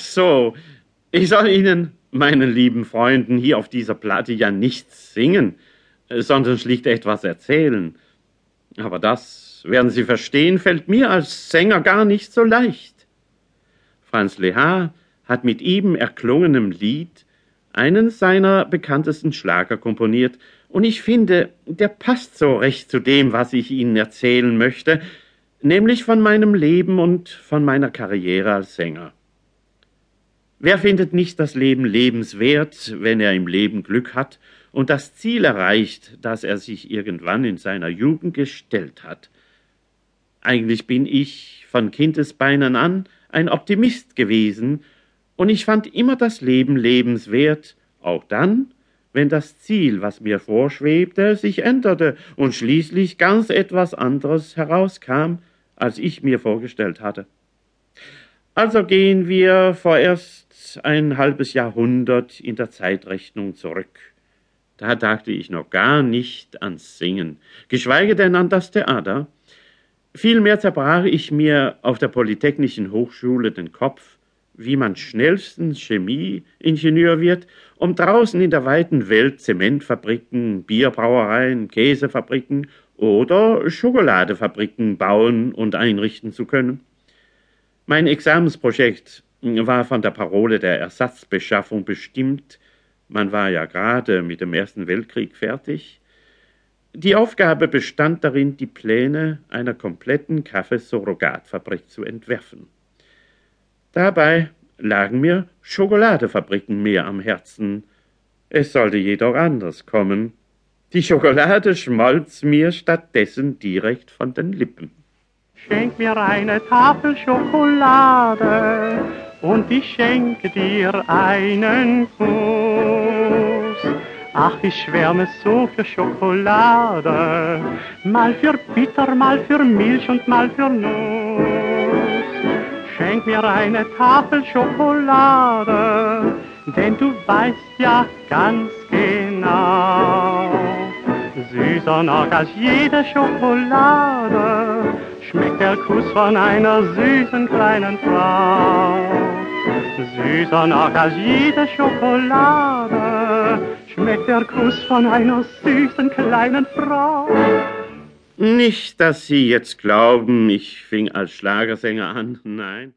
Ach so, ich soll Ihnen, meinen lieben Freunden, hier auf dieser Platte ja nichts singen, sondern schlicht etwas erzählen. Aber das, werden Sie verstehen, fällt mir als Sänger gar nicht so leicht. Franz Lehar hat mit ihm erklungenem Lied einen seiner bekanntesten Schlager komponiert, und ich finde, der passt so recht zu dem, was ich Ihnen erzählen möchte, nämlich von meinem Leben und von meiner Karriere als Sänger. Wer findet nicht das Leben lebenswert, wenn er im Leben Glück hat und das Ziel erreicht, das er sich irgendwann in seiner Jugend gestellt hat? Eigentlich bin ich von Kindesbeinen an ein Optimist gewesen, und ich fand immer das Leben lebenswert, auch dann, wenn das Ziel, was mir vorschwebte, sich änderte und schließlich ganz etwas anderes herauskam, als ich mir vorgestellt hatte. Also gehen wir vorerst ein halbes Jahrhundert in der Zeitrechnung zurück. Da dachte ich noch gar nicht ans Singen, geschweige denn an das Theater. Vielmehr zerbrach ich mir auf der Polytechnischen Hochschule den Kopf, wie man schnellstens Chemieingenieur wird, um draußen in der weiten Welt Zementfabriken, Bierbrauereien, Käsefabriken oder Schokoladefabriken bauen und einrichten zu können. Mein Examensprojekt war von der Parole der Ersatzbeschaffung bestimmt. Man war ja gerade mit dem Ersten Weltkrieg fertig. Die Aufgabe bestand darin, die Pläne einer kompletten Kaffeesurrogatfabrik zu entwerfen. Dabei lagen mir Schokoladefabriken mehr am Herzen. Es sollte jedoch anders kommen. Die Schokolade schmolz mir stattdessen direkt von den Lippen. Schenk mir eine Tafel Schokolade und ich schenke dir einen Kuss. Ach, ich schwärme so für Schokolade, mal für bitter, mal für Milch und mal für Nuss. Schenk mir eine Tafel Schokolade, denn du weißt ja ganz genau, noch als jede Schokolade schmeckt der Kuss von einer süßen kleinen Frau. Süßer noch als jede Schokolade schmeckt der Kuss von einer süßen kleinen Frau. Nicht, dass Sie jetzt glauben, ich fing als Schlagersänger an, nein.